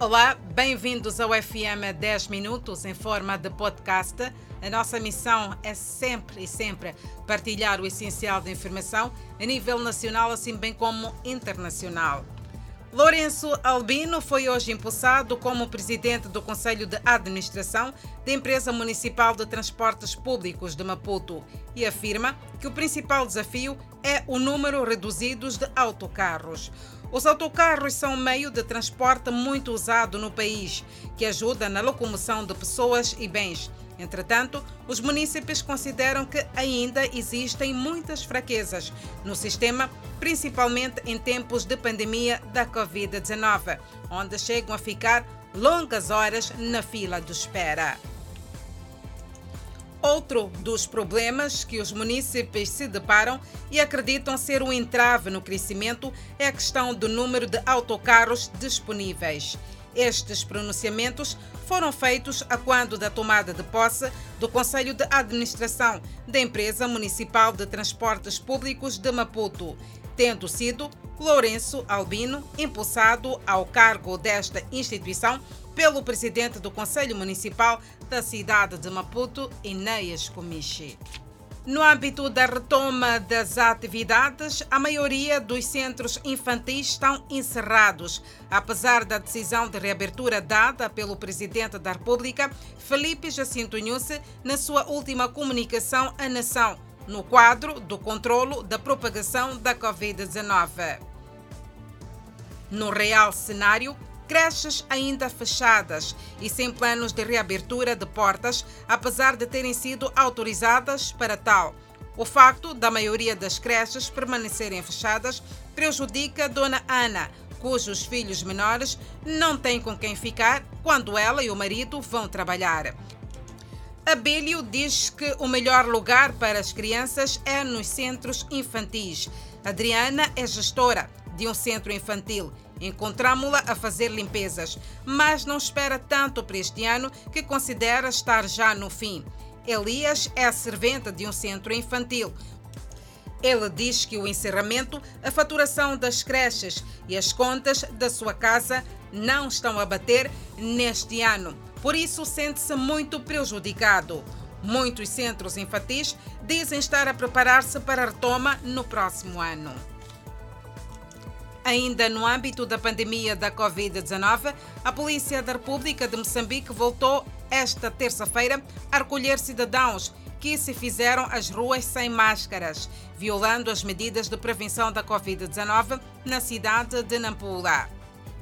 Olá, bem-vindos ao FM 10 Minutos em forma de podcast. A nossa missão é sempre e sempre partilhar o essencial da informação a nível nacional, assim bem como internacional. Lourenço Albino foi hoje impulsado como presidente do Conselho de Administração da Empresa Municipal de Transportes Públicos de Maputo e afirma que o principal desafio é o número reduzido de autocarros. Os autocarros são um meio de transporte muito usado no país, que ajuda na locomoção de pessoas e bens. Entretanto, os munícipes consideram que ainda existem muitas fraquezas no sistema, principalmente em tempos de pandemia da Covid-19, onde chegam a ficar longas horas na fila de espera. Outro dos problemas que os munícipes se deparam e acreditam ser um entrave no crescimento é a questão do número de autocarros disponíveis. Estes pronunciamentos foram feitos a quando da tomada de posse do Conselho de Administração da Empresa Municipal de Transportes Públicos de Maputo, tendo sido Lourenço Albino impulsado ao cargo desta instituição pelo presidente do Conselho Municipal da cidade de Maputo, Inês Comichi. No âmbito da retoma das atividades, a maioria dos centros infantis estão encerrados, apesar da decisão de reabertura dada pelo Presidente da República, Felipe Jacinto Nhusse, na sua última comunicação à nação, no quadro do controlo da propagação da Covid-19. No real cenário, creches ainda fechadas e sem planos de reabertura de portas, apesar de terem sido autorizadas para tal. O facto da maioria das creches permanecerem fechadas prejudica Dona Ana, cujos filhos menores não têm com quem ficar quando ela e o marido vão trabalhar. Abílio diz que o melhor lugar para as crianças é nos centros infantis. Adriana é gestora de um centro infantil Encontramos-la a fazer limpezas, mas não espera tanto para este ano que considera estar já no fim. Elias é a serventa de um centro infantil. Ele diz que o encerramento, a faturação das creches e as contas da sua casa não estão a bater neste ano. Por isso, sente-se muito prejudicado. Muitos centros infantis dizem estar a preparar-se para a retoma no próximo ano. Ainda no âmbito da pandemia da Covid-19, a Polícia da República de Moçambique voltou esta terça-feira a recolher cidadãos que se fizeram às ruas sem máscaras, violando as medidas de prevenção da Covid-19 na cidade de Nampula.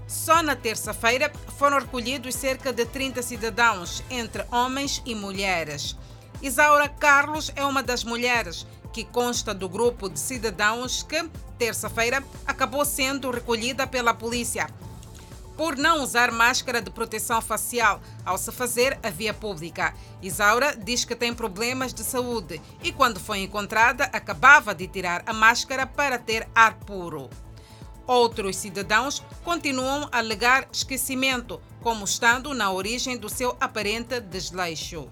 Só na terça-feira foram recolhidos cerca de 30 cidadãos, entre homens e mulheres. Isaura Carlos é uma das mulheres que consta do grupo de cidadãos que, terça-feira, acabou sendo recolhida pela polícia por não usar máscara de proteção facial ao se fazer a via pública. Isaura diz que tem problemas de saúde e, quando foi encontrada, acabava de tirar a máscara para ter ar puro. Outros cidadãos continuam a alegar esquecimento, como estando na origem do seu aparente desleixo.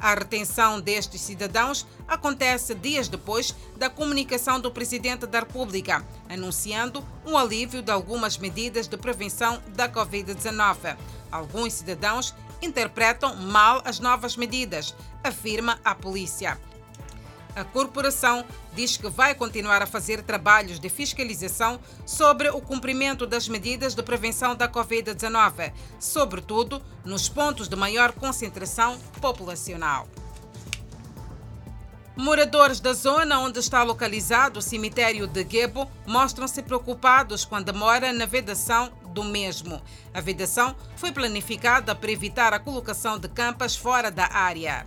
A retenção destes cidadãos acontece dias depois da comunicação do Presidente da República, anunciando um alívio de algumas medidas de prevenção da Covid-19. Alguns cidadãos interpretam mal as novas medidas, afirma a polícia. A corporação diz que vai continuar a fazer trabalhos de fiscalização sobre o cumprimento das medidas de prevenção da Covid-19, sobretudo nos pontos de maior concentração populacional. Moradores da zona onde está localizado o cemitério de Gebo mostram-se preocupados com a demora na vedação do mesmo. A vedação foi planificada para evitar a colocação de campas fora da área.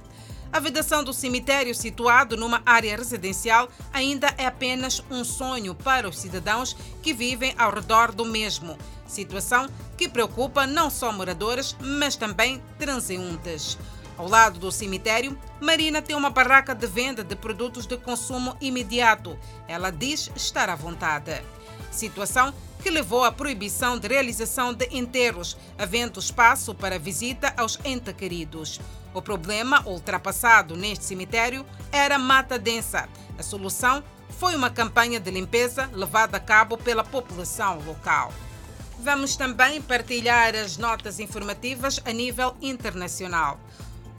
A vedação do cemitério, situado numa área residencial, ainda é apenas um sonho para os cidadãos que vivem ao redor do mesmo. Situação que preocupa não só moradores, mas também transeuntes. Ao lado do cemitério, Marina tem uma barraca de venda de produtos de consumo imediato. Ela diz estar à vontade. Situação que levou à proibição de realização de enterros, havendo espaço para visita aos entes queridos. O problema ultrapassado neste cemitério era mata densa. A solução foi uma campanha de limpeza levada a cabo pela população local. Vamos também partilhar as notas informativas a nível internacional.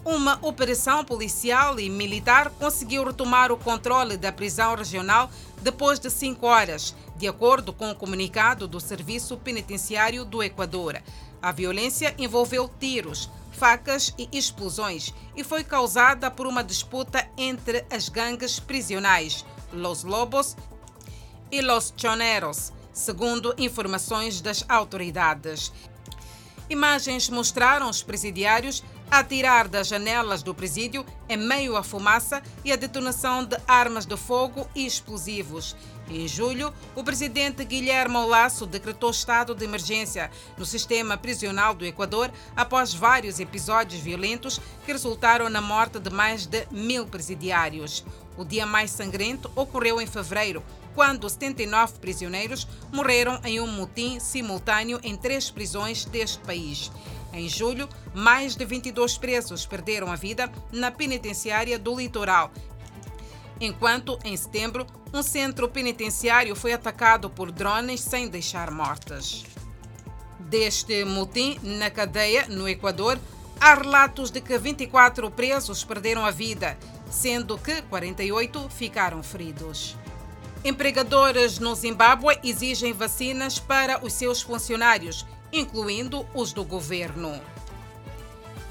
Uma operação policial e militar conseguiu retomar o controle da prisão regional depois de cinco horas, de acordo com o comunicado do Serviço Penitenciário do Equador. A violência envolveu tiros, facas e explosões e foi causada por uma disputa entre as gangues prisionais, Los Lobos e Los Choneros, segundo informações das autoridades. Imagens mostraram os presidiários a tirar das janelas do presídio em meio à fumaça e à detonação de armas de fogo e explosivos. Em julho, o presidente Guilherme Lasso decretou estado de emergência no sistema prisional do Equador após vários episódios violentos que resultaram na morte de mais de mil presidiários. O dia mais sangrento ocorreu em fevereiro, quando 79 prisioneiros morreram em um motim simultâneo em três prisões deste país. Em julho, mais de 22 presos perderam a vida na penitenciária do litoral, enquanto, em setembro, um centro penitenciário foi atacado por drones sem deixar mortas. Deste motim na cadeia, no Equador, há relatos de que 24 presos perderam a vida, sendo que 48 ficaram feridos. Empregadores no Zimbábue exigem vacinas para os seus funcionários incluindo os do governo.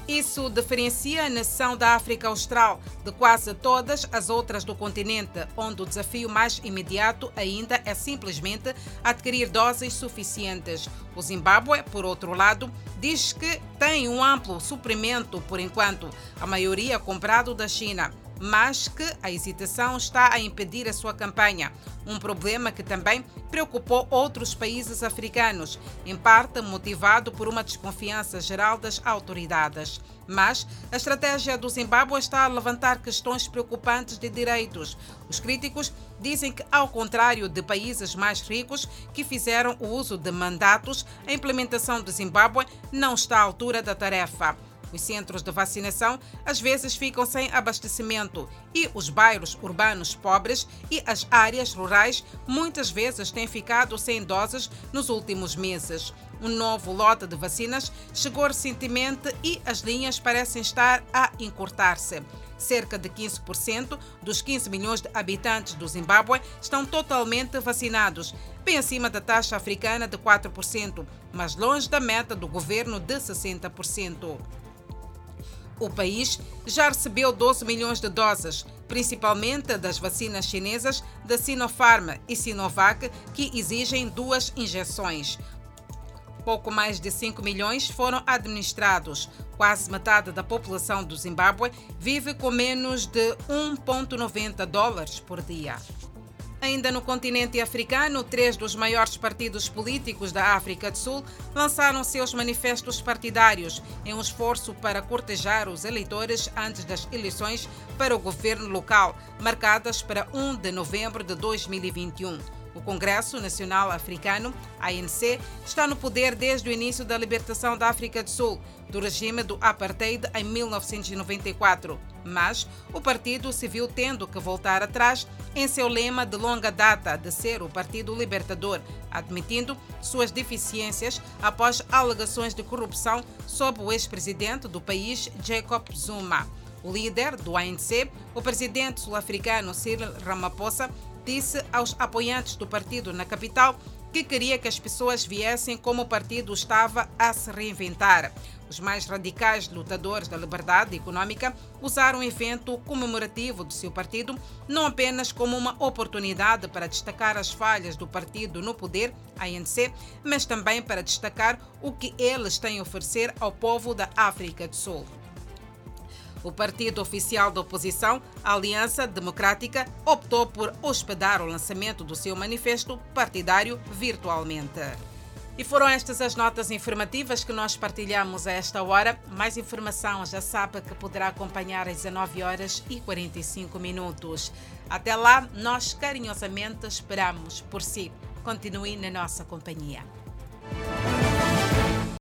Isso diferencia a nação da África Austral de quase todas as outras do continente, onde o desafio mais imediato ainda é simplesmente adquirir doses suficientes. O Zimbábue, por outro lado, diz que tem um amplo suprimento por enquanto, a maioria comprado da China mas que a hesitação está a impedir a sua campanha. Um problema que também preocupou outros países africanos, em parte motivado por uma desconfiança geral das autoridades. Mas a estratégia do Zimbábue está a levantar questões preocupantes de direitos. Os críticos dizem que, ao contrário de países mais ricos que fizeram o uso de mandatos, a implementação do Zimbábue não está à altura da tarefa. Os centros de vacinação às vezes ficam sem abastecimento e os bairros urbanos pobres e as áreas rurais muitas vezes têm ficado sem doses nos últimos meses. Um novo lote de vacinas chegou recentemente e as linhas parecem estar a encurtar-se. Cerca de 15% dos 15 milhões de habitantes do Zimbábue estão totalmente vacinados, bem acima da taxa africana de 4%, mas longe da meta do governo de 60%. O país já recebeu 12 milhões de doses, principalmente das vacinas chinesas da Sinopharm e Sinovac, que exigem duas injeções. Pouco mais de 5 milhões foram administrados. Quase metade da população do Zimbábue vive com menos de 1,90 dólares por dia. Ainda no continente africano, três dos maiores partidos políticos da África do Sul lançaram seus manifestos partidários em um esforço para cortejar os eleitores antes das eleições para o governo local, marcadas para 1 de novembro de 2021. O Congresso Nacional Africano, ANC, está no poder desde o início da libertação da África do Sul, do regime do apartheid em 1994. Mas o partido se viu tendo que voltar atrás em seu lema de longa data de ser o Partido Libertador, admitindo suas deficiências após alegações de corrupção sob o ex-presidente do país, Jacob Zuma. O líder do ANC, o presidente sul-africano Cyril Ramaphosa, disse aos apoiantes do partido na capital que queria que as pessoas viessem como o partido estava a se reinventar. Os mais radicais lutadores da liberdade econômica usaram o evento comemorativo do seu partido não apenas como uma oportunidade para destacar as falhas do partido no poder, ANC, mas também para destacar o que eles têm a oferecer ao povo da África do Sul. O partido oficial da oposição, a Aliança Democrática, optou por hospedar o lançamento do seu manifesto partidário virtualmente. E foram estas as notas informativas que nós partilhamos a esta hora. Mais informação já sabe que poderá acompanhar às 19 horas e 45 minutos. Até lá, nós carinhosamente esperamos por si. Continue na nossa companhia.